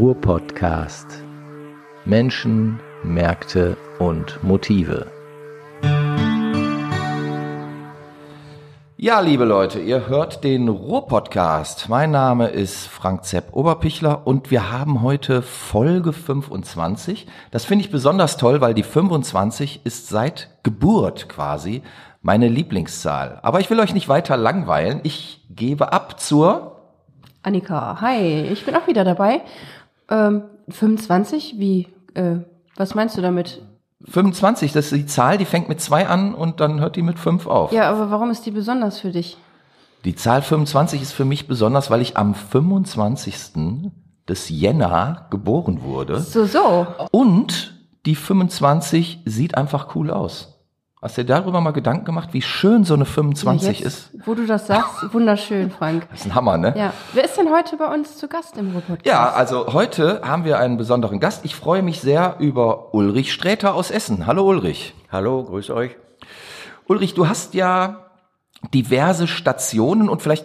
Ruhr-Podcast. Menschen, Märkte und Motive. Ja, liebe Leute, ihr hört den Ruhr-Podcast. Mein Name ist Frank Zepp Oberpichler und wir haben heute Folge 25. Das finde ich besonders toll, weil die 25 ist seit Geburt quasi meine Lieblingszahl. Aber ich will euch nicht weiter langweilen. Ich gebe ab zur Annika, hi, ich bin auch wieder dabei. Ähm, 25, wie, äh, was meinst du damit? 25, das ist die Zahl, die fängt mit zwei an und dann hört die mit fünf auf. Ja, aber warum ist die besonders für dich? Die Zahl 25 ist für mich besonders, weil ich am 25. des Jänner geboren wurde. So, so. Und die 25 sieht einfach cool aus. Hast du dir darüber mal Gedanken gemacht, wie schön so eine 25 ja, ist? Wo du das sagst, wunderschön, Frank. Das ist ein Hammer, ne? Ja. Wer ist denn heute bei uns zu Gast im Robot? Ja, also heute haben wir einen besonderen Gast. Ich freue mich sehr über Ulrich Sträter aus Essen. Hallo Ulrich. Hallo, grüß euch. Ulrich, du hast ja diverse Stationen und vielleicht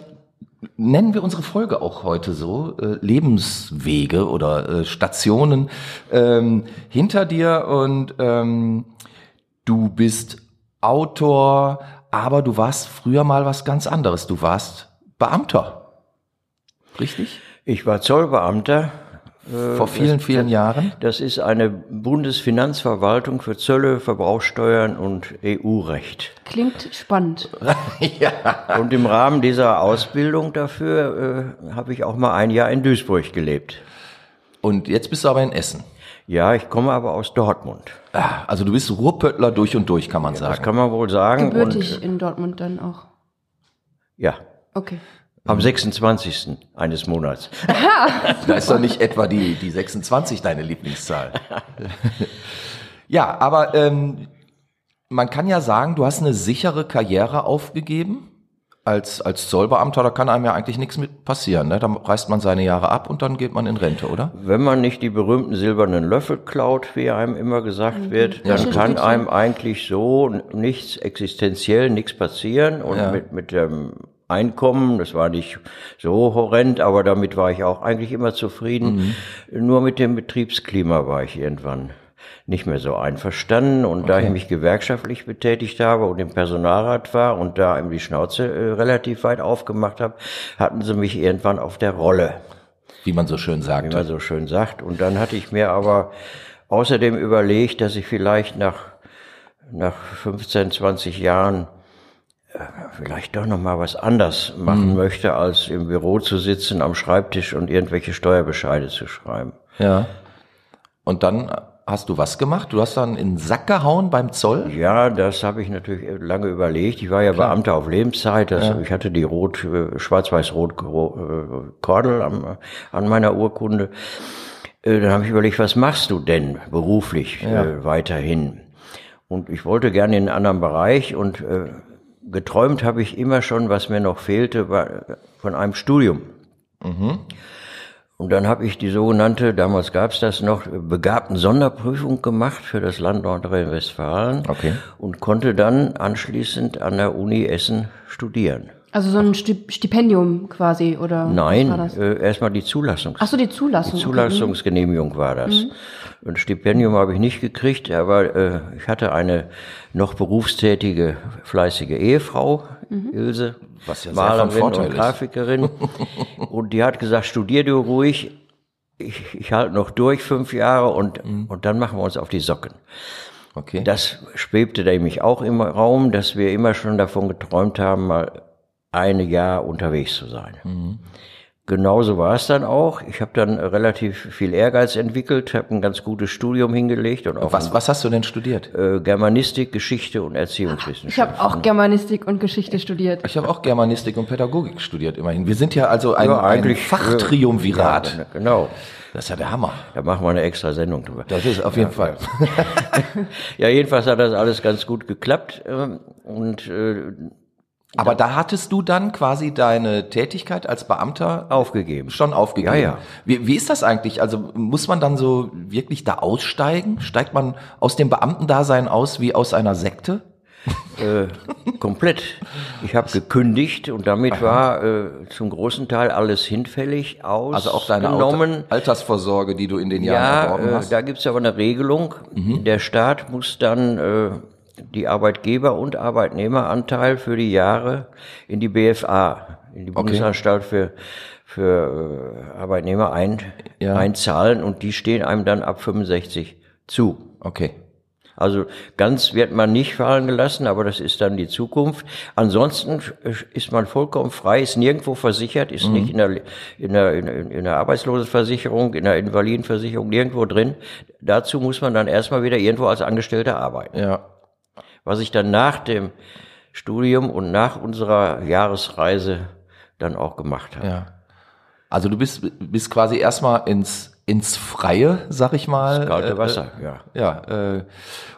nennen wir unsere Folge auch heute so, äh, Lebenswege oder äh, Stationen ähm, hinter dir und ähm, du bist Autor, aber du warst früher mal was ganz anderes. Du warst Beamter. Richtig? Ich war Zollbeamter. Vor vielen, das, vielen Jahren? Das ist eine Bundesfinanzverwaltung für Zölle, Verbrauchssteuern und EU-Recht. Klingt spannend. ja. Und im Rahmen dieser Ausbildung dafür äh, habe ich auch mal ein Jahr in Duisburg gelebt. Und jetzt bist du aber in Essen. Ja, ich komme aber aus Dortmund. Ah, also du bist Ruhrpöttler durch und durch, kann man ja, sagen. Das kann man wohl sagen. Gebürtig und, in Dortmund dann auch. Ja. Okay. Am 26. eines Monats. da ist doch nicht etwa die, die 26 deine Lieblingszahl. ja, aber ähm, man kann ja sagen, du hast eine sichere Karriere aufgegeben als, als Zollbeamter, da kann einem ja eigentlich nichts mit passieren. Ne? Da reißt man seine Jahre ab und dann geht man in Rente, oder? Wenn man nicht die berühmten silbernen Löffel klaut, wie einem immer gesagt mhm. wird, dann ja, kann einem eigentlich so nichts existenziell, nichts passieren. Und ja. mit, mit dem Einkommen, das war nicht so horrend, aber damit war ich auch eigentlich immer zufrieden. Mhm. Nur mit dem Betriebsklima war ich irgendwann nicht mehr so einverstanden. Und okay. da ich mich gewerkschaftlich betätigt habe und im Personalrat war und da eben die Schnauze äh, relativ weit aufgemacht habe, hatten sie mich irgendwann auf der Rolle. Wie man so schön sagt. Wie man so schön sagt. Und dann hatte ich mir aber außerdem überlegt, dass ich vielleicht nach, nach 15, 20 Jahren äh, vielleicht doch noch mal was anders machen mhm. möchte, als im Büro zu sitzen, am Schreibtisch und irgendwelche Steuerbescheide zu schreiben. Ja. Und dann hast du was gemacht? Du hast dann in den Sack gehauen beim Zoll? Ja, das habe ich natürlich lange überlegt. Ich war ja Klar. Beamter auf Lebenszeit. Das, ja. Ich hatte die rot, äh, schwarz-weiß-rot äh, Kordel an, an meiner Urkunde. Äh, dann habe ich überlegt, was machst du denn beruflich ja. äh, weiterhin? Und ich wollte gerne in einen anderen Bereich und äh, geträumt habe ich immer schon, was mir noch fehlte, war von einem Studium. Mhm. Und dann habe ich die sogenannte, damals gab es das noch, begabten Sonderprüfung gemacht für das Land Nordrhein-Westfalen okay. und konnte dann anschließend an der Uni Essen studieren. Also so ein Stipendium quasi oder? Nein, äh, erstmal die Zulassung. Ach so, die Zulassung. Die Zulassungsgenehmigung okay. war das. Mhm. Ein Stipendium habe ich nicht gekriegt, aber äh, ich hatte eine noch berufstätige, fleißige Ehefrau, mhm. Ilse, was ja Malerin und Grafikerin. und die hat gesagt, studier du ruhig, ich, ich halte noch durch fünf Jahre und, mhm. und dann machen wir uns auf die Socken. Okay. Das schwebte nämlich auch im Raum, dass wir immer schon davon geträumt haben, mal ein Jahr unterwegs zu sein. Mhm. Genauso war es dann auch. Ich habe dann relativ viel Ehrgeiz entwickelt, habe ein ganz gutes Studium hingelegt und auch was, was hast du denn studiert? Äh, Germanistik, Geschichte und Erziehungswissenschaften. Ich habe auch Germanistik und Geschichte studiert. Ich habe auch Germanistik und Pädagogik studiert, immerhin. Wir sind ja also ein, ja, eigentlich, ein Fachtriumvirat. Ja, genau. Das ist ja der Hammer. Da machen wir eine extra Sendung drüber. Das ist auf jeden ja, Fall. ja, jedenfalls hat das alles ganz gut geklappt ähm, und äh, aber da hattest du dann quasi deine Tätigkeit als Beamter aufgegeben. Schon aufgegeben. Ja, ja. Wie, wie ist das eigentlich? Also muss man dann so wirklich da aussteigen? Steigt man aus dem Beamtendasein aus wie aus einer Sekte? äh, komplett. Ich habe gekündigt und damit war äh, zum großen Teil alles hinfällig aus. Also auch deine genommen. Altersvorsorge, die du in den Jahren Ja, erworben äh, hast. da gibt's aber eine Regelung. Der Staat muss dann äh, die Arbeitgeber- und Arbeitnehmeranteil für die Jahre in die BFA, in die Bundesanstalt für, für äh, Arbeitnehmer ein, Ja. einzahlen und die stehen einem dann ab 65 zu. Okay. Also ganz wird man nicht fallen gelassen, aber das ist dann die Zukunft. Ansonsten ist man vollkommen frei, ist nirgendwo versichert, ist nicht in der, in der, in der, in der Arbeitslosenversicherung, in der Invalidenversicherung, nirgendwo drin. Dazu muss man dann erstmal wieder irgendwo als Angestellter arbeiten. Ja. Was ich dann nach dem Studium und nach unserer Jahresreise dann auch gemacht habe. Ja. Also du bist, bist quasi erstmal ins, ins Freie, sag ich mal. Kalte äh, Wasser, ja. Ja, äh,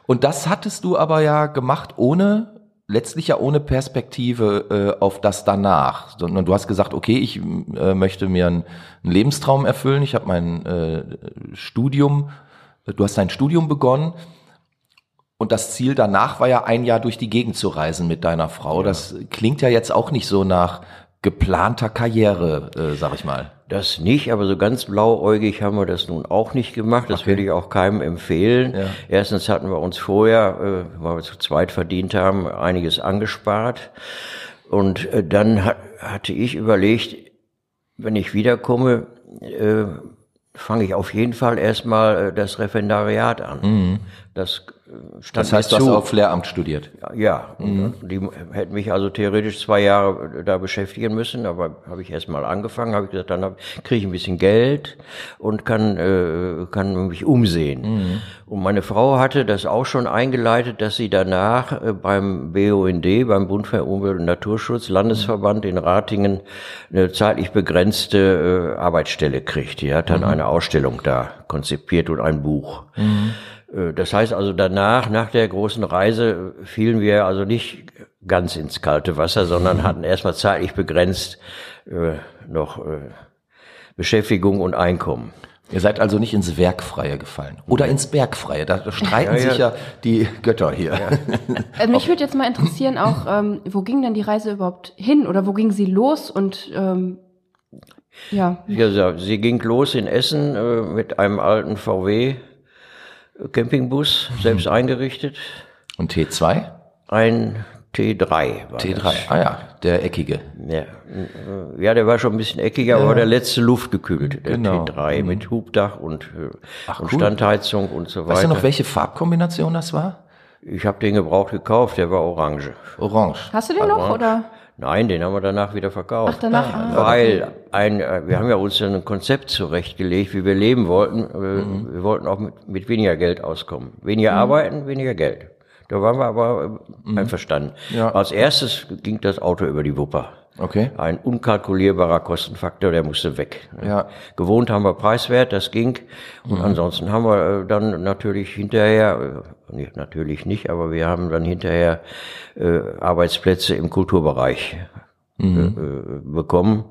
und das hattest du aber ja gemacht ohne, letztlich ja ohne Perspektive äh, auf das danach, sondern du hast gesagt, okay, ich äh, möchte mir einen, einen Lebenstraum erfüllen, ich habe mein äh, Studium, du hast dein Studium begonnen und das Ziel danach war ja ein Jahr durch die Gegend zu reisen mit deiner Frau. Das klingt ja jetzt auch nicht so nach geplanter Karriere, äh, sag ich mal. Das nicht, aber so ganz blauäugig haben wir das nun auch nicht gemacht. Das würde ich auch keinem empfehlen. Ja. Erstens hatten wir uns vorher, äh, weil wir zu zweit verdient haben, einiges angespart. Und äh, dann hat, hatte ich überlegt, wenn ich wiederkomme, äh, fange ich auf jeden Fall erstmal äh, das Referendariat an. Das äh, stand Das heißt, du hast auf Lehramt studiert. Ja, die hätten mich also theoretisch zwei Jahre da beschäftigen müssen, aber habe ich erst mal angefangen, habe ich gesagt, dann kriege ich ein bisschen Geld und kann äh, kann mich umsehen. Und meine Frau hatte das auch schon eingeleitet, dass sie danach äh, beim BUND, beim Bund für Umwelt und Naturschutz, Landesverband in Ratingen eine zeitlich begrenzte äh, Arbeitsstelle kriegt. Die hat dann eine Ausstellung da konzipiert und ein Buch. Äh, Das heißt also danach, nach der großen Reise, äh, fielen wir also nicht ganz ins kalte Wasser, sondern hatten erstmal zeitlich begrenzt äh, noch äh, Beschäftigung und Einkommen. Ihr seid also nicht ins Werkfreie gefallen. Oder ins Bergfreie. Da streiten Ja, ja. sich ja die Götter hier. Also mich würde jetzt mal interessieren auch, ähm, wo ging denn die Reise überhaupt hin oder wo ging sie los und ähm, ja, Ja, sie ging los in Essen äh, mit einem alten VW Campingbus, selbst eingerichtet. Und T2? Ein T3 war T3. das. Ah ja, der eckige. Ja, ja, der war schon ein bisschen eckiger, aber war der letzte luftgekühlt, der Genau. T3 mit Hubdach und, äh, Ach, und cool. Standheizung und so Weißt du weiter. noch, welche Farbkombination das war? ich habe den gebraucht gekauft, der war orange. Orange. hast du den noch oder? Nein, den haben wir danach wieder verkauft. Ach, danach, ah, Weil ein, äh, wir haben ja uns ein Konzept zurechtgelegt, wie wir leben wollten. Äh, Mhm. Wir wollten auch mit, mit weniger Geld auskommen. Weniger arbeiten, weniger Geld. Da waren wir aber äh, einverstanden. Mhm. Ja. Als erstes ging das Auto über die Wupper. Okay. Ein unkalkulierbarer Kostenfaktor, der musste weg. Ja. Gewohnt haben wir preiswert, das ging. Und ansonsten haben wir äh, dann natürlich hinterher, äh, natürlich nicht, aber wir haben dann hinterher äh, Arbeitsplätze im Kulturbereich äh, äh, bekommen.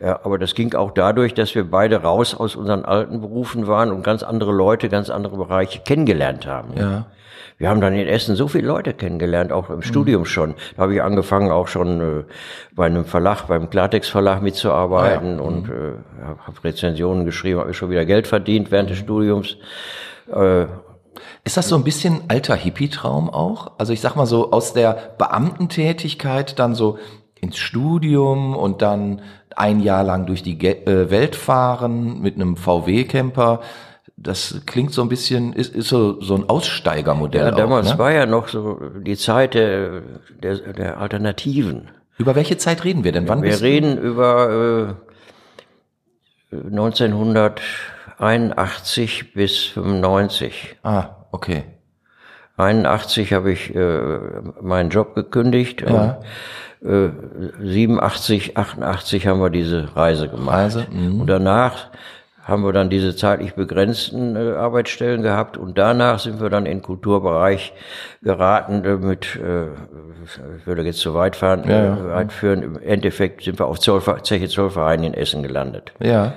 Ja, aber das ging auch dadurch, dass wir beide raus aus unseren alten Berufen waren und ganz andere Leute, ganz andere Bereiche kennengelernt haben. Ja. Wir haben dann in Essen so viele Leute kennengelernt, auch im Studium schon. Da habe ich angefangen, auch schon äh, bei einem Verlag, beim Klartext Verlag mitzuarbeiten und äh, habe Rezensionen geschrieben, habe schon wieder Geld verdient während des Studiums. Äh, Ist das so ein bisschen alter Hippie-Traum auch? Also ich sag mal so aus der Beamtentätigkeit dann so ins Studium und dann ein Jahr lang durch die äh, Welt fahren mit einem VW-Camper. Das klingt so ein bisschen, ist, ist so, so ein Aussteigermodell. ja, damals auch, ne? war ja noch so die Zeit der, der, der Alternativen. Über welche Zeit reden wir denn? Wann Wir reden über äh, 1981 bis 95. Ah, okay. 81 habe ich äh, meinen Job gekündigt. Ja. Und, äh, 87, 88 haben wir diese Reise gemacht. Reise, mhm. Und danach haben wir dann diese zeitlich begrenzten äh, Arbeitsstellen gehabt und danach sind wir dann in den Kulturbereich geraten äh, mit, äh, ich würde jetzt zu weit fahren, Ja, ja. Äh, weit führen. Im Endeffekt sind wir auf Zollver Zeche Zollverein in Essen gelandet. Ja.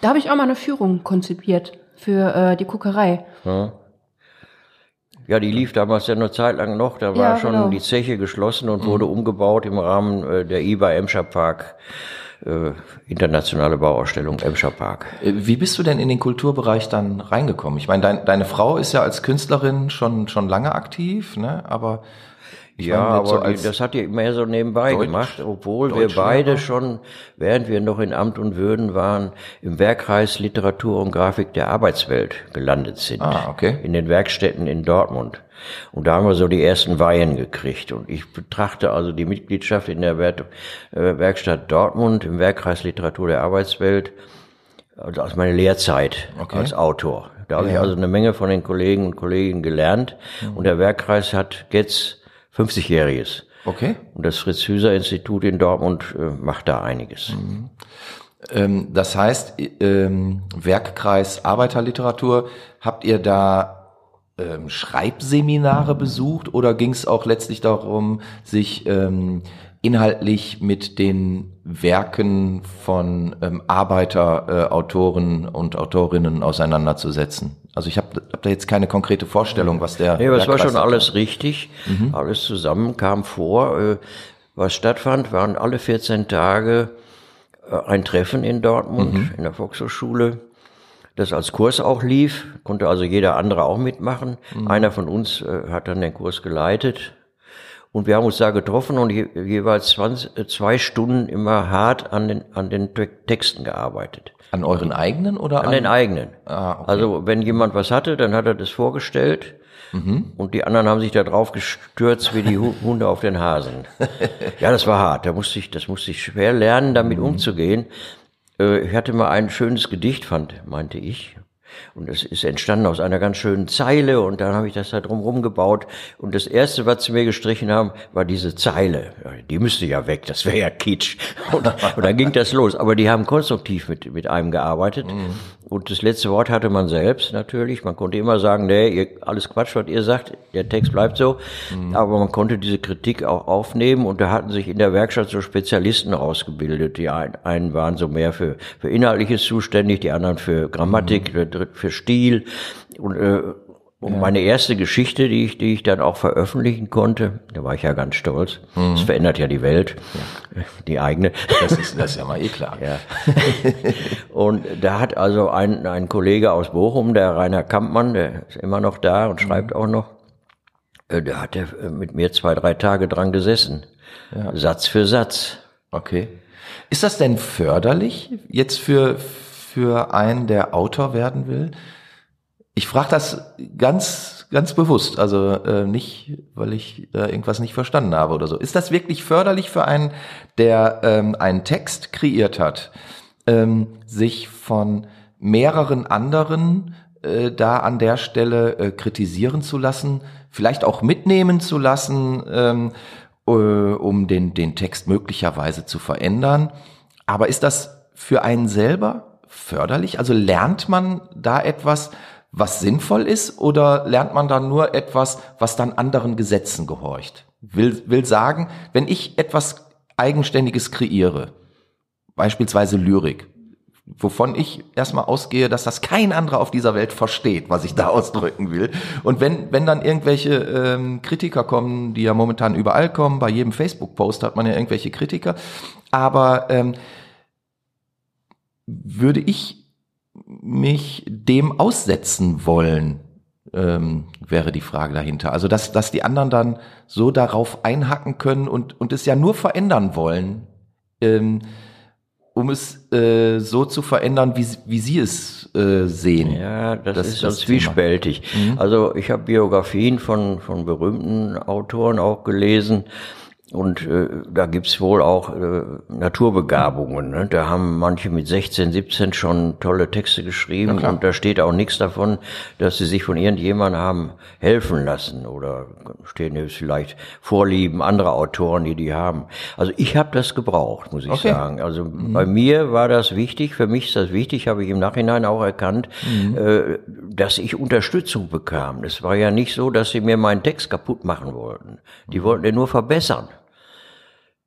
Da habe ich auch mal eine Führung konzipiert für äh, die Kuckerei. Ja, die lief damals ja eine Zeit lang noch. Da war Ja, schon genau. die Zeche geschlossen und wurde umgebaut im Rahmen äh, der IBA Emscher Park, äh, internationale Bauausstellung Emscher Park. Äh, Wie bist du denn in den Kulturbereich dann reingekommen? Ich meine, dein, deine Frau ist ja als Künstlerin schon, schon lange aktiv, ne? aber ich Ja, meine, so aber die, als- das hat die mehr so nebenbei Deutsch- gemacht, obwohl wir Deutschlehrer? beide schon, während wir noch in Amt und Würden waren, im Werkkreis Literatur und Grafik der Arbeitswelt gelandet sind. Ah, okay. In den Werkstätten in Dortmund. Und da haben wir so die ersten Weihen gekriegt. Und ich betrachte also die Mitgliedschaft in der äh, Werkstatt Dortmund im Werkkreis Literatur der Arbeitswelt also aus meiner Lehrzeit Okay. als Autor. Da habe ich also eine Menge von den Kollegen und Kolleginnen gelernt. Und der Werkkreis hat jetzt 50-jähriges. okay. Und das Fritz-Hüser-Institut in Dortmund äh, macht da einiges. Ähm, das heißt, ähm, Werkkreis Arbeiterliteratur, habt ihr da ähm, Schreibseminare besucht oder ging es auch letztlich darum, sich inhaltlich mit den Werken von ähm, Arbeiterautoren äh, Autoren und Autorinnen auseinanderzusetzen? Also ich habe hab da jetzt keine konkrete Vorstellung, was der Nee, aber es war schon alles richtig. Alles zusammen kam vor. Äh, was stattfand, waren alle 14 Tage äh, ein Treffen in Dortmund, in der Volkshochschule, das als Kurs auch lief, konnte also jeder andere auch mitmachen. Einer von uns äh, hat dann den Kurs geleitet. Und wir haben uns da getroffen und je, jeweils 20, äh, zwei Stunden immer hart an den, an den Te- Texten gearbeitet. An euren eigenen oder An den eigenen. Ah, okay. Also wenn jemand was hatte, dann hat er das vorgestellt und die anderen haben sich da drauf gestürzt wie die Hu- Hunde auf den Hasen. ja, das war hart. Da musste ich, das musste ich schwer lernen, damit umzugehen. Äh, Ich hatte mal ein schönes Gedicht, fand, meinte ich. Und es ist entstanden aus einer ganz schönen Zeile und dann habe ich das da drum gebaut. Und das erste, was sie mir gestrichen haben, war diese Zeile. Die müsste ja weg, das wäre ja Kitsch. Und, und dann ging das los. Aber die haben konstruktiv mit, mit einem gearbeitet. Und das letzte Wort hatte man selbst natürlich. Man konnte immer sagen, nee, ihr, alles Quatsch, was ihr sagt, der Text bleibt so. Aber man konnte diese Kritik auch aufnehmen und da hatten sich in der Werkstatt so Spezialisten ausgebildet. Die ein, einen waren so mehr für, für Inhaltliches zuständig, die anderen für Grammatik, der dritte für Stil. Und, äh, und meine erste Geschichte, die ich, die ich dann auch veröffentlichen konnte, da war ich ja ganz stolz. Das verändert ja die Welt, die eigene. Das ist, das ist ja mal eh klar. Ja. und da hat also ein, ein Kollege aus Bochum, der Rainer Kampmann, der ist immer noch da und schreibt auch noch, äh, der hat ja mit mir zwei, drei Tage dran gesessen. Satz für Satz. Okay. Ist das denn förderlich jetzt für, für einen, der Autor werden will? Ich frage das ganz, ganz bewusst, also äh, nicht, weil ich äh, irgendwas nicht verstanden habe oder so. Ist das wirklich förderlich für einen, der ähm, einen Text kreiert hat, ähm, sich von mehreren anderen äh, da an der Stelle äh, kritisieren zu lassen, vielleicht auch mitnehmen zu lassen, ähm, äh, um den, den Text möglicherweise zu verändern. Aber ist das für einen selber förderlich? Also lernt man da etwas, was sinnvoll ist, oder lernt man da nur etwas, was dann anderen Gesetzen gehorcht? Will, will sagen, wenn ich etwas Eigenständiges kreiere, beispielsweise Lyrik, wovon ich erstmal ausgehe, dass das kein anderer auf dieser Welt versteht, was ich da ausdrücken will. Und wenn, wenn dann irgendwelche ähm, Kritiker kommen, die ja momentan überall kommen, bei jedem Facebook-Post hat man ja irgendwelche Kritiker, aber ähm, würde ich mich dem aussetzen wollen, ähm, wäre die Frage dahinter. Also dass, dass die anderen dann so darauf einhacken können und, und es ja nur verändern wollen, ähm, um es äh, so zu verändern, wie, sie- wie sie es äh, sehen. Ja, das, Das- ist so das zwiespältig. Also ich habe Biografien von, von berühmten Autoren auch gelesen. Und äh, da gibt's wohl auch äh, Naturbegabungen. Ne? Da haben manche mit 16, 17 schon tolle Texte geschrieben und da steht auch nichts davon, dass sie sich von irgendjemandem haben helfen lassen oder stehen jetzt vielleicht Vorlieben anderer Autoren, die die haben. Also ich habe das gebraucht, muss ich Okay. sagen. Also bei mir war das wichtig, für mich ist das wichtig, habe ich im Nachhinein auch erkannt, äh, dass ich Unterstützung bekam. Es war ja nicht so, dass sie mir meinen Text kaputt machen wollten. Die wollten den nur verbessern.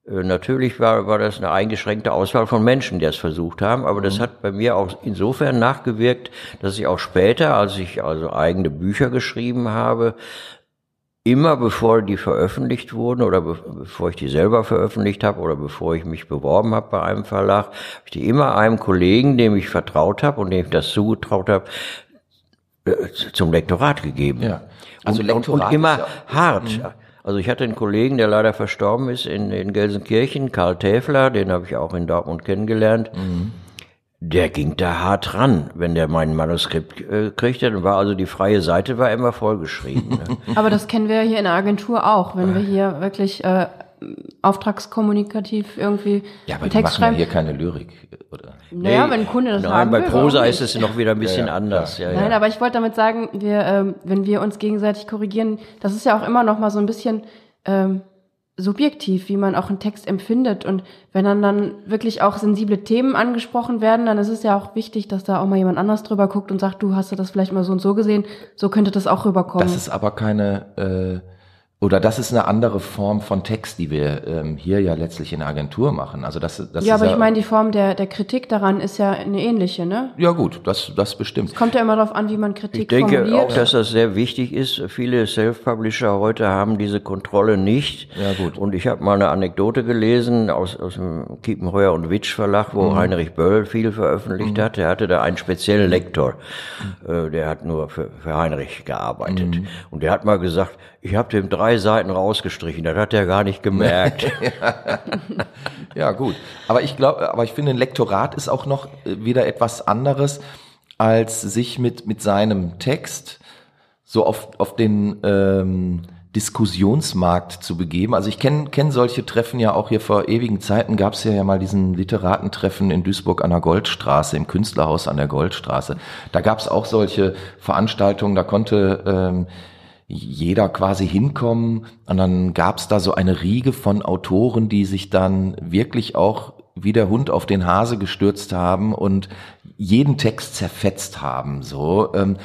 Äh, natürlich war, war das eine eingeschränkte Auswahl von Menschen, die es versucht haben, aber das mhm. hat bei mir auch insofern nachgewirkt, dass ich auch später, als ich also eigene Bücher geschrieben habe, immer bevor die veröffentlicht wurden oder be bevor ich die selber veröffentlicht habe oder bevor ich mich beworben habe bei einem Verlag, habe ich die immer einem Kollegen, dem ich vertraut habe und dem ich das zugetraut habe, äh, zum Lektorat gegeben. Ja. Also und, Lektorat und, und immer ja, hart. Also ich hatte einen Kollegen, der leider verstorben ist in, in Gelsenkirchen, Karl Täfler, den habe ich auch in Dortmund kennengelernt. Mhm. Der ging da hart ran, wenn der mein Manuskript äh, kriegte. Dann war also die freie Seite war immer vollgeschrieben. Ne? Aber das kennen wir hier in der Agentur auch, wenn wir hier wirklich äh, auftragskommunikativ irgendwie ja, aber Text machen schreiben. Ja hier keine Lyrik, oder? Naja, nee, wenn ein Kunde das nein, haben bei Prosa ist es noch wieder ein bisschen ja, ja, anders. Ja, nein, aber ich wollte damit sagen, wir, ähm, wenn wir uns gegenseitig korrigieren, das ist ja auch immer noch mal so ein bisschen ähm, subjektiv, wie man auch einen Text empfindet. Und wenn dann dann wirklich auch sensible Themen angesprochen werden, dann ist es ja auch wichtig, dass da auch mal jemand anders drüber guckt und sagt, du hast das vielleicht mal so und so gesehen, so könnte das auch rüberkommen. Das ist aber keine äh oder das ist eine andere Form von Text, die wir ähm, hier ja letztlich in der Agentur machen. Also das, das ja, aber ich meine, die Form der, der Kritik daran ist ja eine ähnliche, ne? Ja gut, das, das bestimmt. Es kommt ja immer darauf an, wie man Kritik Ich denke formuliert. auch, dass das sehr wichtig ist. Viele Self-Publisher heute haben diese Kontrolle nicht. Ja gut. Und ich habe mal eine Anekdote gelesen aus, aus dem Kiepenheuer und Witsch Verlag, wo mhm. Heinrich Böll viel veröffentlicht mhm. hat. Er hatte da einen speziellen Lektor, mhm. der hat nur für, für Heinrich gearbeitet. Mhm. Und der hat mal gesagt, ich habe dem drei Seiten rausgestrichen, das hat er gar nicht gemerkt. ja, gut. Aber ich glaube, aber ich finde, ein Lektorat ist auch noch äh, wieder etwas anderes, als sich mit, mit seinem Text so auf, auf den ähm, Diskussionsmarkt zu begeben. Also ich kenne kenn solche Treffen ja auch hier vor ewigen Zeiten gab es ja, ja mal diesen Literatentreffen in Duisburg an der Goldstraße, im Künstlerhaus an der Goldstraße. Da gab es auch solche Veranstaltungen, da konnte ähm, jeder quasi hinkommen und dann gab's da so eine Riege von Autoren, die sich dann wirklich auch wie der Hund auf den Hase gestürzt haben und jeden Text zerfetzt haben. So ähm,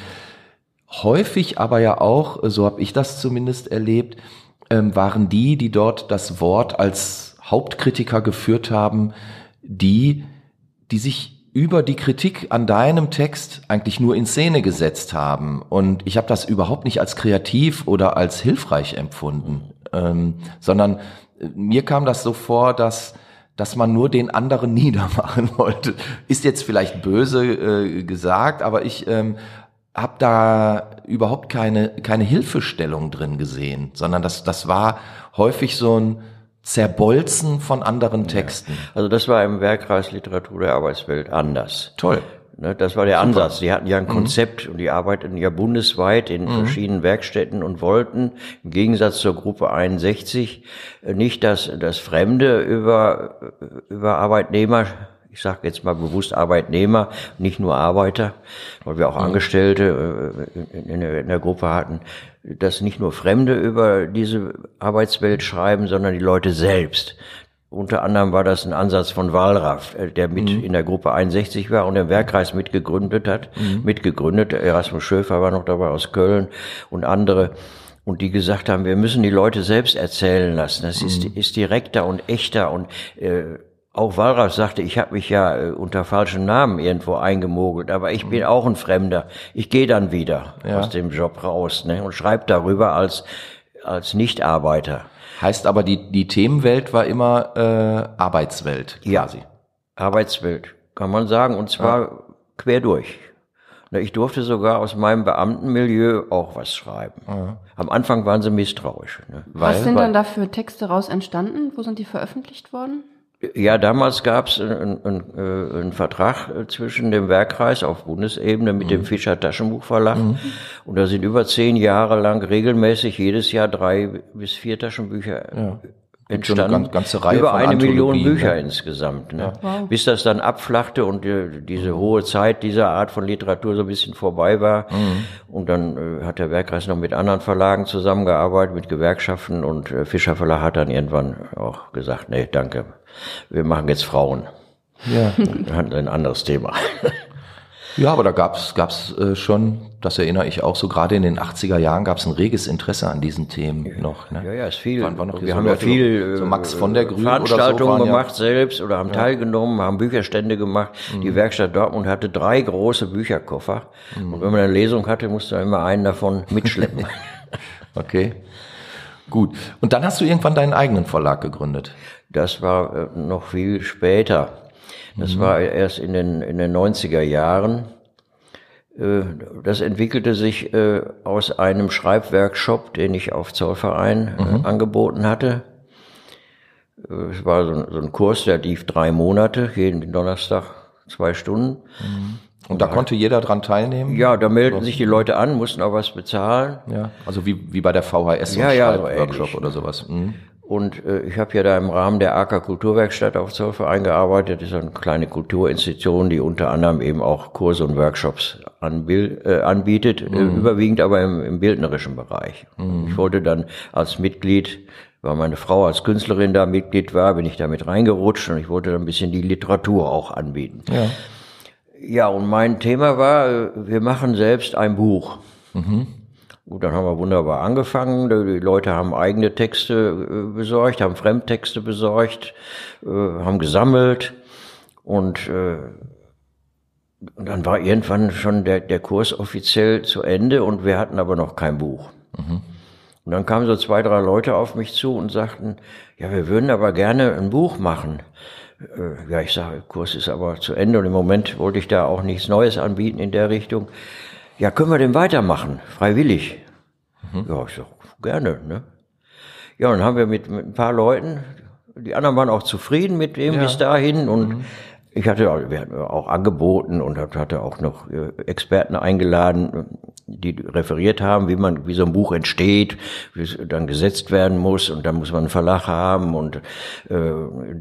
häufig, aber ja auch, so habe ich das zumindest erlebt, ähm, waren die, die dort das Wort als Hauptkritiker geführt haben, die, die sich über die Kritik an deinem Text eigentlich nur in Szene gesetzt haben. Und ich habe das überhaupt nicht als kreativ oder als hilfreich empfunden, ähm, sondern äh, mir kam das so vor, dass dass man nur den anderen niedermachen wollte. Ist jetzt vielleicht böse äh, gesagt, aber ich ähm, habe da überhaupt keine keine Hilfestellung drin gesehen, sondern das das war häufig so ein Zerbolzen von anderen Texten. Ja. Also das war im Werkkreis Literatur der Arbeitswelt anders. Toll. Ne, das war der. Ansatz. Die hatten ja ein mhm. Konzept mhm. und die arbeiteten ja bundesweit in mhm. verschiedenen Werkstätten und wollten im Gegensatz zur Gruppe 61 äh, nicht, dass das Fremde über, über Arbeitnehmer ich sage jetzt mal bewusst Arbeitnehmer, nicht nur Arbeiter, weil wir auch mhm. Angestellte äh, in der Gruppe hatten, dass nicht nur Fremde über diese Arbeitswelt schreiben, sondern die Leute selbst. Unter anderem war das ein Ansatz von Wallraff, äh, der mit mhm. in der Gruppe 61 war und den Werkkreis mitgegründet hat, mhm. mitgegründet. Erasmus Schöfer war noch dabei aus Köln und andere. Und die gesagt haben, wir müssen die Leute selbst erzählen lassen. Das mhm. ist, ist direkter und echter und äh, auch Walraff sagte, ich habe mich ja äh, unter falschen Namen irgendwo eingemogelt, aber ich bin mhm. auch ein Fremder. Ich gehe dann wieder ja. aus dem Job raus ne, und schreibe darüber als, als Nichtarbeiter. Heißt aber, die, die Themenwelt war immer äh, Arbeitswelt quasi. Ja, Arbeitswelt, kann man sagen, und zwar ja. quer durch. Ich durfte sogar aus meinem Beamtenmilieu auch was schreiben. Ja. Am Anfang waren sie misstrauisch. Ne? Was sind dann da für Texte raus entstanden? Wo sind die veröffentlicht worden? Ja, damals gab es einen, äh, einen, Vertrag äh, zwischen dem Werkkreis auf Bundesebene mit mhm. dem Fischer Taschenbuchverlag. Mhm. Und da sind über zehn Jahre lang regelmäßig jedes Jahr drei bis vier Taschenbücher ja. entstanden. Eine ganze Reihe über eine Million Bücher ne? insgesamt. Ne? Ja. Wow. Bis das dann abflachte und die, diese mhm. hohe Zeit dieser Art von Literatur so ein bisschen vorbei war. Mhm. Und dann äh, hat der Werkkreis noch mit anderen Verlagen zusammengearbeitet, mit Gewerkschaften und äh, Fischer Verlag hat dann irgendwann auch gesagt, nee, danke wir machen jetzt Frauen. Ja. Ein anderes Thema. Ja, aber da gab's gab's äh, schon, das erinnere ich auch so, gerade in den 80er Jahren gab's ein reges Interesse an diesen Themen noch. Ne? Ja, ja, ist viel. Waren- waren wir so haben ja viel so Max von der Grün oder so Veranstaltungen waren ja- gemacht selbst oder haben teilgenommen, haben Bücherstände gemacht. Mhm. Die Werkstatt Dortmund hatte drei große Bücherkoffer. Mhm. Und wenn man eine Lesung hatte, musste man immer einen davon mitschleppen. Okay. Gut. Und dann hast du irgendwann deinen eigenen Verlag gegründet. Das war äh, noch viel später. Das war erst in den, in den 90er Jahren. Äh, Das entwickelte sich äh, aus einem Schreibworkshop, den ich auf Zollverein äh, angeboten hatte. Es war so ein, Kurs, der lief drei Monate, jeden Donnerstag zwei Stunden. Und da konnte jeder dran teilnehmen? Ja, da meldeten sich die Leute an, mussten auch was bezahlen. Ja. Also wie, wie bei der VHS Ja, ja, so ähnlich, oder sowas. Mhm. Und äh, ich habe ja da im Rahmen der AK Kulturwerkstatt auf Zollverein gearbeitet. Das ist eine kleine Kulturinstitution, die unter anderem eben auch Kurse und Workshops äh, anbietet, äh, überwiegend aber im, im bildnerischen Bereich. Ich wollte dann als Mitglied, weil meine Frau als Künstlerin da Mitglied war, bin ich da mit reingerutscht und ich wollte dann ein bisschen die Literatur auch anbieten. Ja. Ja, und mein Thema war, äh, wir machen selbst ein Buch. Gut, dann haben wir wunderbar angefangen. Die Leute haben eigene Texte äh, besorgt, haben Fremdtexte besorgt, äh, haben gesammelt und, äh, und dann war irgendwann schon der, der Kurs offiziell zu Ende und wir hatten aber noch kein Buch. Und dann kamen so zwei, drei Leute auf mich zu und sagten, ja, wir würden aber gerne ein Buch machen. Äh, Ja, ich sage, Kurs ist aber zu Ende und im Moment wollte ich da auch nichts Neues anbieten in der Richtung. Ja, können wir denn weitermachen? Freiwillig. Ja, ich sag, gerne, ne? Ja, und dann haben wir mit, mit ein paar Leuten, die anderen waren auch zufrieden mit dem bis dahin und ich hatte, auch- wir hatten auch angeboten und hatte auch noch äh, Experten eingeladen, die referiert haben, wie man, wie so ein Buch entsteht, wie es dann gesetzt werden muss und dann muss man einen Verlag haben und äh,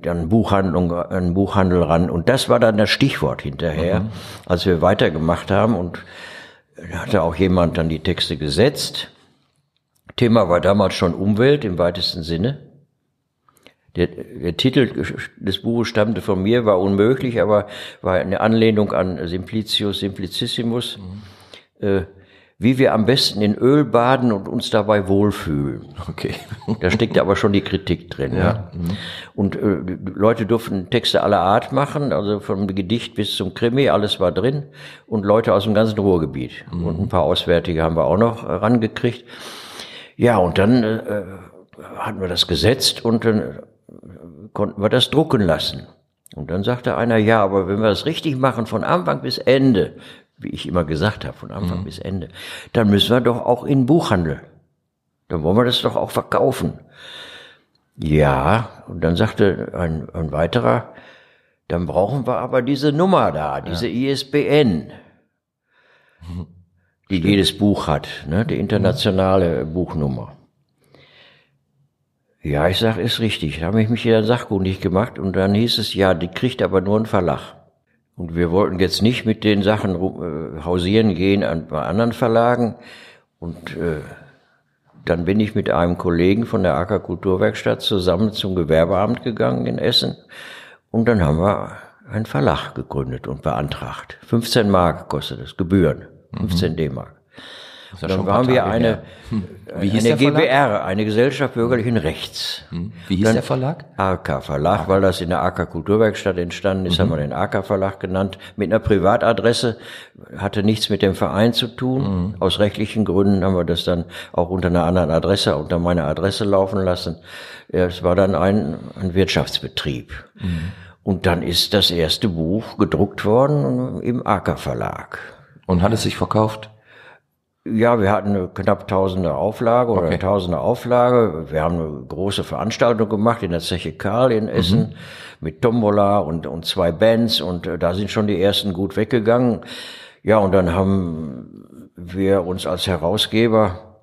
dann Buchhandlung, einen Buchhandel ran und das war dann das Stichwort hinterher, als wir weitergemacht haben und hatte auch jemand dann die Texte gesetzt. Thema war damals schon Umwelt im weitesten Sinne. Der, der Titel des Buches stammte von mir, war unmöglich, aber war eine Anlehnung an Simplicius Simplicissimus. Äh, wie wir am besten in Öl baden und uns dabei wohlfühlen. Okay. Da steckt aber schon die Kritik drin. Ja. Und äh, Leute durften Texte aller Art machen, also vom Gedicht bis zum Krimi, alles war drin. Und Leute aus dem ganzen Ruhrgebiet. Und ein paar Auswärtige haben wir auch noch äh, rangekriegt. Ja, und dann äh, hatten wir das gesetzt und dann äh, konnten wir das drucken lassen. Und dann sagte einer, ja, aber wenn wir das richtig machen, von Anfang bis Ende, wie ich immer gesagt habe, von Anfang bis Ende, dann müssen wir doch auch in den Buchhandel. Dann wollen wir das doch auch verkaufen. Ja, und dann sagte ein, ein weiterer, dann brauchen wir aber diese Nummer da, diese ISBN, die jedes Buch hat, ne, die internationale Buchnummer. Ja, ich sag, ist richtig. Da habe ich mich wieder sachkundig gemacht und dann hieß es, ja, die kriegt aber nur ein Verlag. Und wir wollten jetzt nicht mit den Sachen äh, hausieren gehen an, bei anderen Verlagen. Und äh, dann bin ich mit einem Kollegen von der AK Kulturwerkstatt zusammen zum Gewerbeamt gegangen in Essen. Und dann haben wir einen Verlag gegründet und beantragt. 15 Mark kostet es, Gebühren. 15 D-Mark. Ja Dann waren wir eine. Wie hieß eine der Verlag? GBR, eine Gesellschaft bürgerlichen Rechts. Wie hieß der Verlag? AK Verlag, weil das in der AK Kulturwerkstatt entstanden ist, haben wir den AK Verlag genannt. Mit einer Privatadresse, hatte nichts mit dem Verein zu tun. Aus rechtlichen Gründen haben wir das dann auch unter einer anderen Adresse, unter meiner Adresse laufen lassen. Es war dann ein, ein Wirtschaftsbetrieb. Und dann ist das erste Buch gedruckt worden im AK Verlag. Und hat es sich verkauft? Ja, wir hatten eine knapp tausende Auflage oder Okay. tausende Auflage. Wir haben eine große Veranstaltung gemacht in der Zeche Karl in Essen mit Tombola und, und zwei Bands und äh, da sind schon die ersten gut weggegangen. Ja, und dann haben wir uns als Herausgeber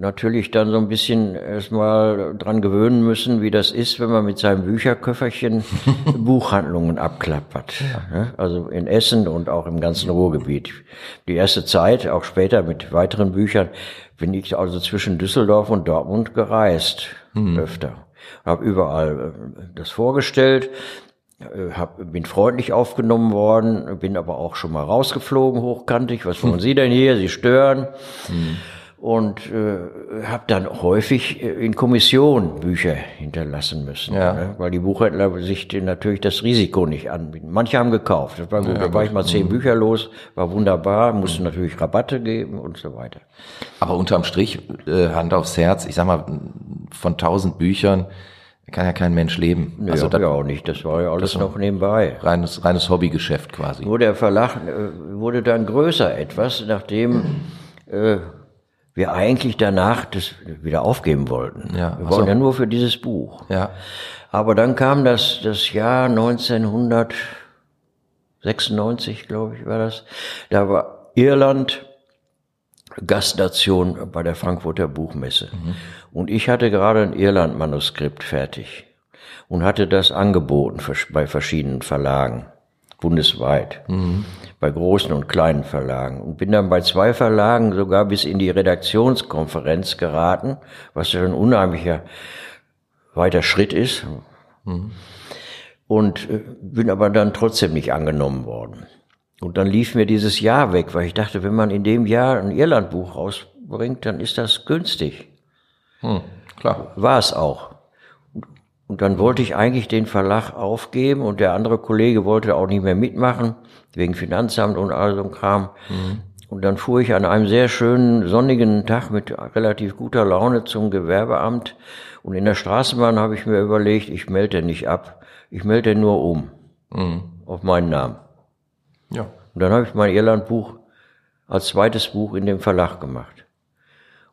natürlich dann so ein bisschen erstmal dran gewöhnen müssen, wie das ist, wenn man mit seinem Bücherköfferchen Buchhandlungen abklappert. Ne? Also in Essen und auch im ganzen Ruhrgebiet. Die erste Zeit, auch später mit weiteren Büchern, bin ich also zwischen Düsseldorf und Dortmund gereist, öfter. Habe überall äh, das vorgestellt. äh, hab, bin freundlich aufgenommen worden, bin aber auch schon mal rausgeflogen, hochkantig. Was wollen Sie denn hier? Sie stören. Mhm. Und äh, habe dann häufig äh, in Kommission Bücher hinterlassen müssen, ja. ne? weil die Buchhändler sich natürlich das Risiko nicht anbieten. Manche haben gekauft, das war gut, ja, da war ich mal zehn mhm. Bücher los, war wunderbar, musste mhm. natürlich Rabatte geben und so weiter. Aber unterm Strich, äh, Hand aufs Herz, ich sag mal, von tausend Büchern kann ja kein Mensch leben. Nee, also das, ja auch nicht. Das war ja alles noch nebenbei. Reines, reines Hobbygeschäft quasi. Nur der Verlag äh, wurde dann größer etwas, nachdem äh, wir eigentlich danach das wieder aufgeben wollten. Ja, wir wollten so. ja nur für dieses Buch. Ja. Aber dann kam das, das Jahr 1996, glaube ich, war das. Da war Irland Gastnation bei der Frankfurter Buchmesse. Mhm. Und ich hatte gerade ein Irland-Manuskript fertig und hatte das angeboten bei verschiedenen Verlagen, bundesweit, mhm. bei großen und kleinen Verlagen. Und bin dann bei zwei Verlagen sogar bis in die Redaktionskonferenz geraten, was ja ein unheimlicher weiter Schritt ist. Mhm. Und äh, bin aber dann trotzdem nicht angenommen worden. Und dann lief mir dieses Jahr weg, weil ich dachte, wenn man in dem Jahr ein Irlandbuch rausbringt, dann ist das günstig. Hm, klar. War es auch. Und dann wollte ich eigentlich den Verlag aufgeben und der andere Kollege wollte auch nicht mehr mitmachen, wegen Finanzamt und all so ein Kram. Mhm. Und dann fuhr ich an einem sehr schönen sonnigen Tag mit relativ guter Laune zum Gewerbeamt. Und in der Straßenbahn habe ich mir überlegt, ich melde nicht ab, ich melde nur um. Mhm. Auf meinen Namen. Ja. Und dann habe ich mein Irlandbuch als zweites Buch in dem Verlag gemacht.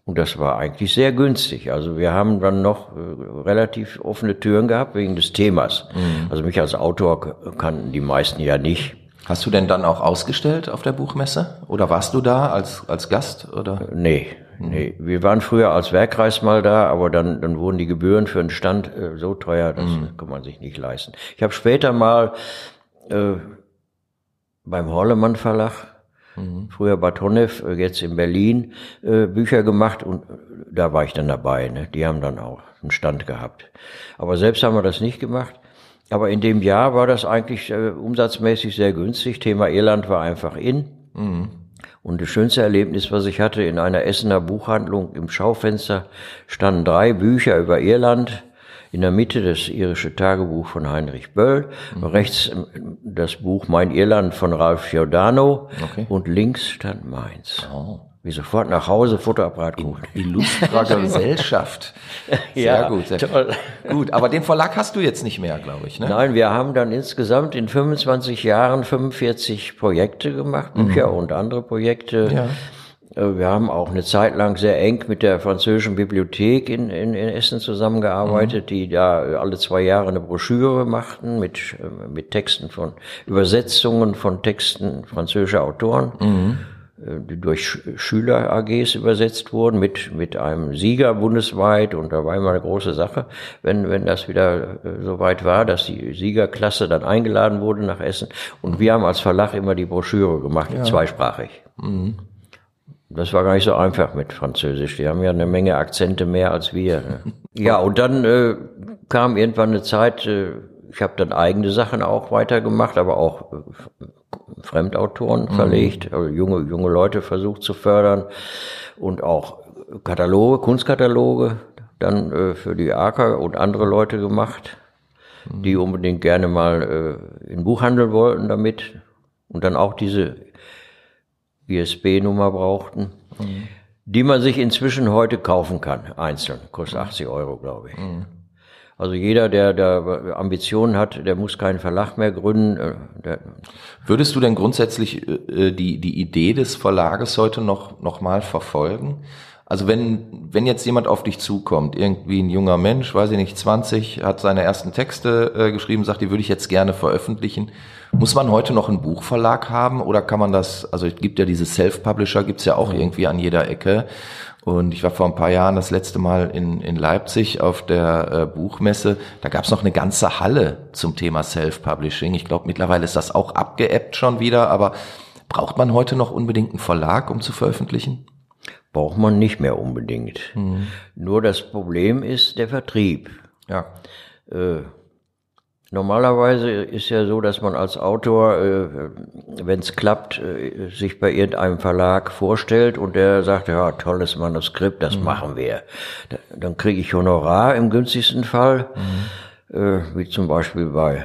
Und das war eigentlich sehr günstig. Also wir haben dann noch äh, relativ offene Türen gehabt wegen des Themas. Mhm. Also mich als Autor kannten die meisten ja nicht. Hast du denn dann auch ausgestellt auf der Buchmesse? Oder warst du da als, als Gast? Oder? Nee, mhm. nee. Wir waren früher als Werkkreis mal da, aber dann, dann wurden die Gebühren für einen Stand äh, so teuer, das mhm. kann man sich nicht leisten. Ich habe später mal äh, beim Horlemann Verlag, mhm. früher Batonev, äh, jetzt in Berlin, äh, Bücher gemacht und äh, da war ich dann dabei. Ne? Die haben dann auch einen Stand gehabt. Aber selbst haben wir das nicht gemacht. Aber in dem Jahr war das eigentlich äh, umsatzmäßig sehr günstig. Thema Irland war einfach in. Mhm. Und das schönste Erlebnis, was ich hatte, in einer Essener Buchhandlung im Schaufenster standen drei Bücher über Irland in der Mitte das irische Tagebuch von Heinrich Böll, mhm. rechts das Buch Mein Irland von Ralph Giordano okay. und links stand Mainz. Oh. Wie sofort nach Hause Fotoapparat gut. Illustrer Gesellschaft. Sehr ja, gut. Toll. Gut, aber den Verlag hast du jetzt nicht mehr, glaube ich. Ne? Nein, wir haben dann insgesamt in 25 Jahren 45 Projekte gemacht, Bücher mhm. und andere Projekte. Ja. Äh, wir haben auch eine Zeit lang sehr eng mit der französischen Bibliothek in, in, in Essen zusammengearbeitet, mhm. die da alle zwei Jahre eine Broschüre machten mit, äh, mit Texten von Übersetzungen von Texten französischer Autoren. Mhm äh, die durch Schüler AGs übersetzt wurden, mit, mit einem Sieger bundesweit. Und da war immer eine große Sache, wenn, wenn das wieder so weit war, dass die Siegerklasse dann eingeladen wurde nach Essen. Und wir haben als Verlag immer die Broschüre gemacht, ja. zweisprachig. Mhm. Das war gar nicht so einfach mit Französisch. Die haben ja eine Menge Akzente mehr als wir. Ne? Ja, und dann äh, kam irgendwann eine Zeit, äh, ich habe dann eigene Sachen auch weitergemacht, aber auch äh, Fremdautoren mhm. verlegt, also junge, junge Leute versucht zu fördern und auch Kataloge, Kunstkataloge dann äh, für die AKA und andere Leute gemacht, mhm. die unbedingt gerne mal äh, in Buchhandel wollten damit und dann auch diese ISB-Nummer brauchten, mhm. die man sich inzwischen heute kaufen kann, einzeln. Kostet 80 Euro, glaube ich. Mhm. Also jeder, der, der Ambitionen hat, der muss keinen Verlag mehr gründen. Äh, Würdest du denn grundsätzlich äh, die, die Idee des Verlages heute noch, noch mal verfolgen? Also wenn, wenn jetzt jemand auf dich zukommt, irgendwie ein junger Mensch, weiß ich nicht, 20, hat seine ersten Texte äh, geschrieben, sagt, die würde ich jetzt gerne veröffentlichen. Muss man heute noch einen Buchverlag haben oder kann man das, also es gibt ja diese Self-Publisher, gibt's ja auch irgendwie an jeder Ecke. Und ich war vor ein paar Jahren das letzte Mal in, in Leipzig auf der äh, Buchmesse. Da gab's noch eine ganze Halle zum Thema Self-Publishing. Ich glaube, mittlerweile ist das auch abgeebbt schon wieder, aber braucht man heute noch unbedingt einen Verlag, um zu veröffentlichen? Braucht man nicht mehr unbedingt. Mhm. Nur das Problem ist der Vertrieb. Ja. Äh, Normalerweise ist ja so, dass man als Autor, äh, wenn es klappt, äh, sich bei irgendeinem Verlag vorstellt und der sagt, ja, tolles Manuskript, das mhm. machen wir. Da, dann kriege ich Honorar im günstigsten Fall, mhm. äh, wie zum Beispiel bei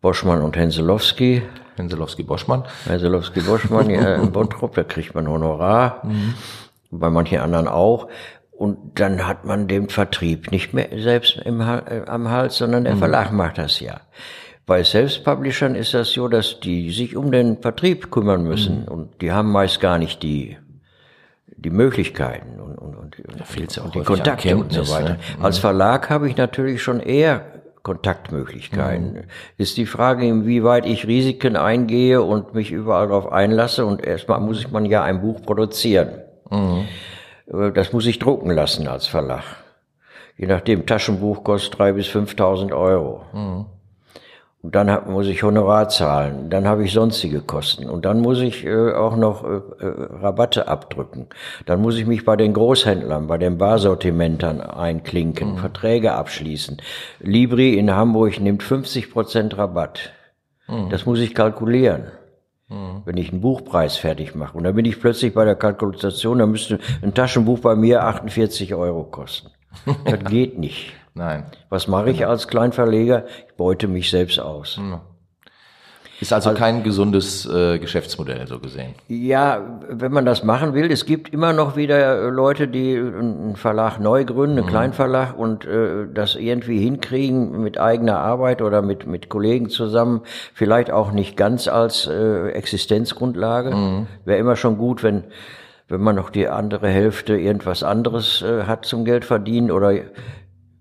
Boschmann und Henselowski. Henselowski-Boschmann. Henselowski-Boschmann, ja, in Bottrop, da kriegt man Honorar. Mhm. Bei manchen anderen auch. Und dann hat man den Vertrieb nicht mehr selbst im, äh, am Hals, sondern der mhm. Verlag macht das ja. Bei Selbstpublishern ist das so, dass die sich um den Vertrieb kümmern müssen mhm. und die haben meist gar nicht die die Möglichkeiten und, und, und, fehlt's ja auch und die Kontakte und so weiter. Ne? Mhm. Als Verlag habe ich natürlich schon eher Kontaktmöglichkeiten. Mhm. Ist die Frage, inwieweit ich Risiken eingehe und mich überall darauf einlasse und erstmal muss ich man ja ein Buch produzieren. Mhm. Äh, das muss ich drucken lassen als Verlag. Je nachdem, Taschenbuch kostet drei bis 5.000 Euro. Mhm. Und dann hab, muss ich Honorar zahlen. Dann habe ich sonstige Kosten. Und dann muss ich äh, auch noch äh, äh, Rabatte abdrücken. Dann muss ich mich bei den Großhändlern, bei den Barsortimentern einklinken, mhm. Verträge abschließen. Libri in Hamburg nimmt 50 Prozent Rabatt. Mhm. Das muss ich kalkulieren. Mhm. Wenn ich einen Buchpreis fertig mache. Und dann bin ich plötzlich bei der Kalkulation, da müsste ein Taschenbuch bei mir 48 Euro kosten. Das geht nicht. Nein. Was mache ich als Kleinverleger? Ich beute mich selbst aus. Ist also, also kein gesundes äh, Geschäftsmodell so gesehen. Ja, wenn man das machen will, es gibt immer noch wieder äh, Leute, die einen Verlag neu gründen, einen mhm. Kleinverlag und äh, das irgendwie hinkriegen mit eigener Arbeit oder mit mit Kollegen zusammen, vielleicht auch nicht ganz als äh, Existenzgrundlage. Mhm. Wäre immer schon gut, wenn wenn man noch die andere Hälfte irgendwas anderes äh, hat zum Geld verdienen oder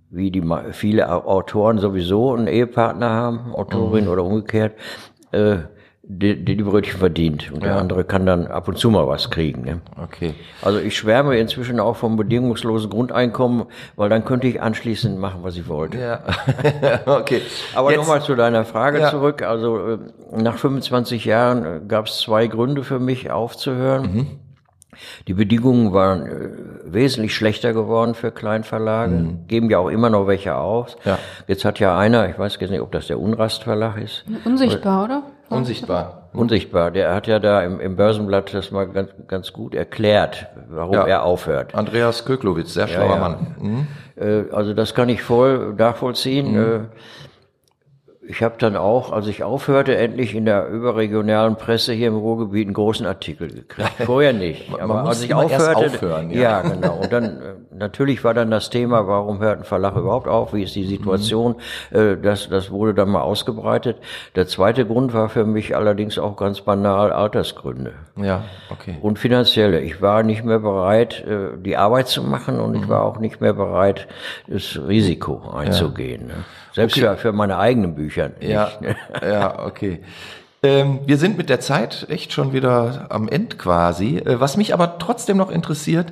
wie die viele Autoren sowieso einen Ehepartner haben, Autorin mhm. oder umgekehrt, äh, die, die, die Brötchen verdient. Und ja. der andere kann dann ab und zu mal was kriegen. Ne? Okay. Also ich schwärme inzwischen auch vom bedingungslosen Grundeinkommen, weil dann könnte ich anschließend machen, was ich wollte. Ja. okay. Aber nochmal zu deiner Frage ja. zurück. Also äh, nach 25 Jahren äh, gab es zwei Gründe für mich aufzuhören. Mhm. Die Bedingungen waren äh, wesentlich schlechter geworden für Kleinverlage, mhm. geben ja auch immer noch welche aus. Ja. Jetzt hat ja einer, ich weiß jetzt nicht, ob das der Unrast Verlag ist. Unsichtbar, oder? Unsichtbar. Unsichtbar. Der hat ja da im, im Börsenblatt das mal ganz, ganz gut erklärt, warum ja. er aufhört. Andreas Köklowitz, sehr schlauer ja, Mann. Mhm. Äh, also das kann ich voll nachvollziehen. Mhm. Äh, ich habe dann auch, als ich aufhörte, endlich in der überregionalen Presse hier im Ruhrgebiet einen großen Artikel gekriegt. Vorher nicht. Man Aber als ich aufhörte, aufhören, ja. ja. genau. Und dann äh, natürlich war dann das Thema, warum hört ein Verlag überhaupt auf? Wie ist die Situation? Mhm. Das, das wurde dann mal ausgebreitet. Der zweite Grund war für mich allerdings auch ganz banal Altersgründe. Ja, okay. Und finanzielle. Ich war nicht mehr bereit, äh, die Arbeit zu machen und mhm. ich war auch nicht mehr bereit, das Risiko einzugehen. Ja. Selbst okay. für, für meine eigenen Bücher. Nicht. Ja, ja, okay. Ähm, wir sind mit der Zeit echt schon wieder am End quasi. Äh, was mich aber trotzdem noch interessiert,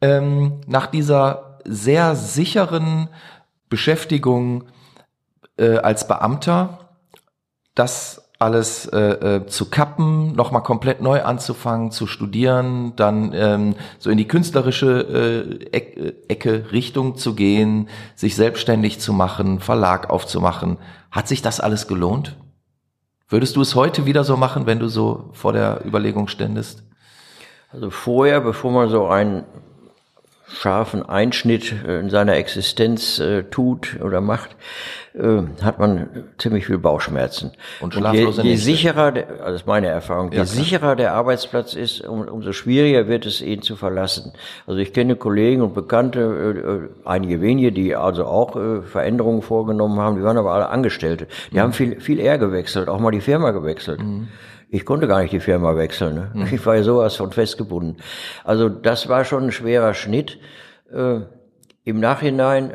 ähm, nach dieser sehr sicheren Beschäftigung äh, als Beamter, das alles äh, äh, zu kappen, nochmal komplett neu anzufangen, zu studieren, dann ähm, so in die künstlerische äh, äh, Ecke, Richtung zu gehen, sich selbstständig zu machen, Verlag aufzumachen. Hat sich das alles gelohnt? Würdest du es heute wieder so machen, wenn du so vor der Überlegung ständest? Also vorher, bevor man so einen scharfen Einschnitt äh, in seiner Existenz äh, tut oder macht, äh, hat man ziemlich viel Bauchschmerzen. Und, und je, je sicherer, der, also das ist meine Erfahrung, je ja, sicherer der Arbeitsplatz ist, um, umso schwieriger wird es, ihn zu verlassen. Also ich kenne Kollegen und Bekannte, äh, einige wenige, die also auch äh, Veränderungen vorgenommen haben, die waren aber alle Angestellte. Die mhm. haben viel, viel eher gewechselt, auch mal die Firma gewechselt. Mhm. Ich konnte gar nicht die Firma wechseln. Ne? Mhm. Ich war ja sowas von festgebunden. Also das war schon ein schwerer Schnitt. Äh, Im Nachhinein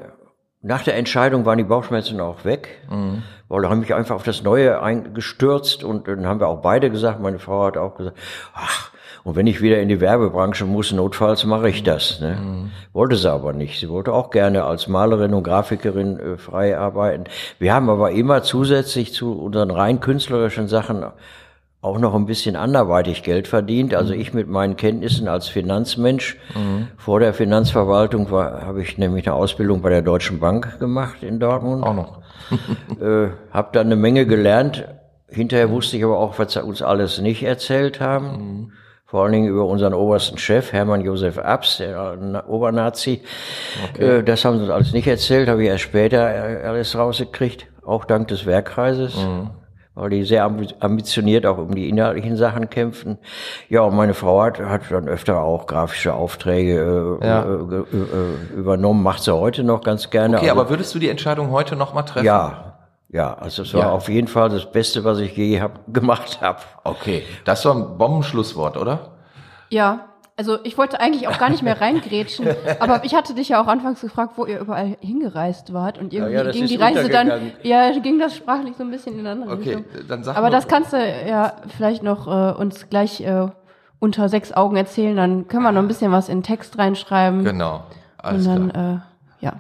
nach der Entscheidung waren die Bauchschmerzen auch weg, mhm. weil da haben mich einfach auf das Neue eingestürzt und dann haben wir auch beide gesagt, meine Frau hat auch gesagt, ach, und wenn ich wieder in die Werbebranche muss, notfalls mache ich das. Ne? Mhm. Wollte sie aber nicht. Sie wollte auch gerne als Malerin und Grafikerin äh, frei arbeiten. Wir haben aber immer zusätzlich zu unseren rein künstlerischen Sachen auch noch ein bisschen anderweitig Geld verdient. Also ich mit meinen Kenntnissen als Finanzmensch. Mhm. Vor der Finanzverwaltung habe ich nämlich eine Ausbildung bei der Deutschen Bank gemacht in Dortmund. Auch noch. äh, habe dann eine Menge gelernt. Hinterher wusste ich aber auch, was sie uns alles nicht erzählt haben. Mhm. Vor allen Dingen über unseren obersten Chef, Hermann Josef Abs, der Obernazi. Okay. Äh, das haben sie uns alles nicht erzählt, habe ich erst später äh, alles rausgekriegt, auch dank des Werkkreises. Mhm weil die sehr ambitioniert auch um die inhaltlichen Sachen kämpfen. Ja, und meine Frau hat, hat dann öfter auch grafische Aufträge äh, ja. äh, äh, übernommen, macht sie heute noch ganz gerne. Okay, also, aber würdest du die Entscheidung heute noch mal treffen? Ja, ja, also es war ja. auf jeden Fall das Beste, was ich je hab, gemacht habe. Okay, das war ein Bombenschlusswort, oder? Ja, also ich wollte eigentlich auch gar nicht mehr reingrätschen, aber ich hatte dich ja auch anfangs gefragt, wo ihr überall hingereist wart und irgendwie ja, ja, ging die Reise dann, ja, ging das sprachlich so ein bisschen in eine andere okay, Richtung. Dann sag aber das kannst du ja vielleicht noch äh, uns gleich äh, unter sechs Augen erzählen, dann können wir noch ein bisschen was in Text reinschreiben. Genau, alles und dann, klar. Äh, ja,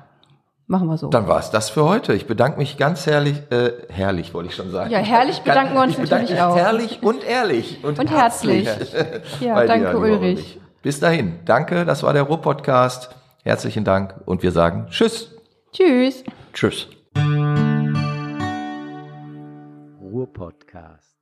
machen wir so. Dann war es das für heute. Ich bedanke mich ganz herrlich, äh, herrlich wollte ich schon sagen. Ja, herrlich bedanken wir uns ich natürlich auch. Herrlich und ehrlich und, und herzlich. herzlich. ja, danke dir, Ulrich. Bis dahin, danke, das war der Ruhr-Podcast. Herzlichen Dank und wir sagen Tschüss. Tschüss. Tschüss. Ruhr-Podcast.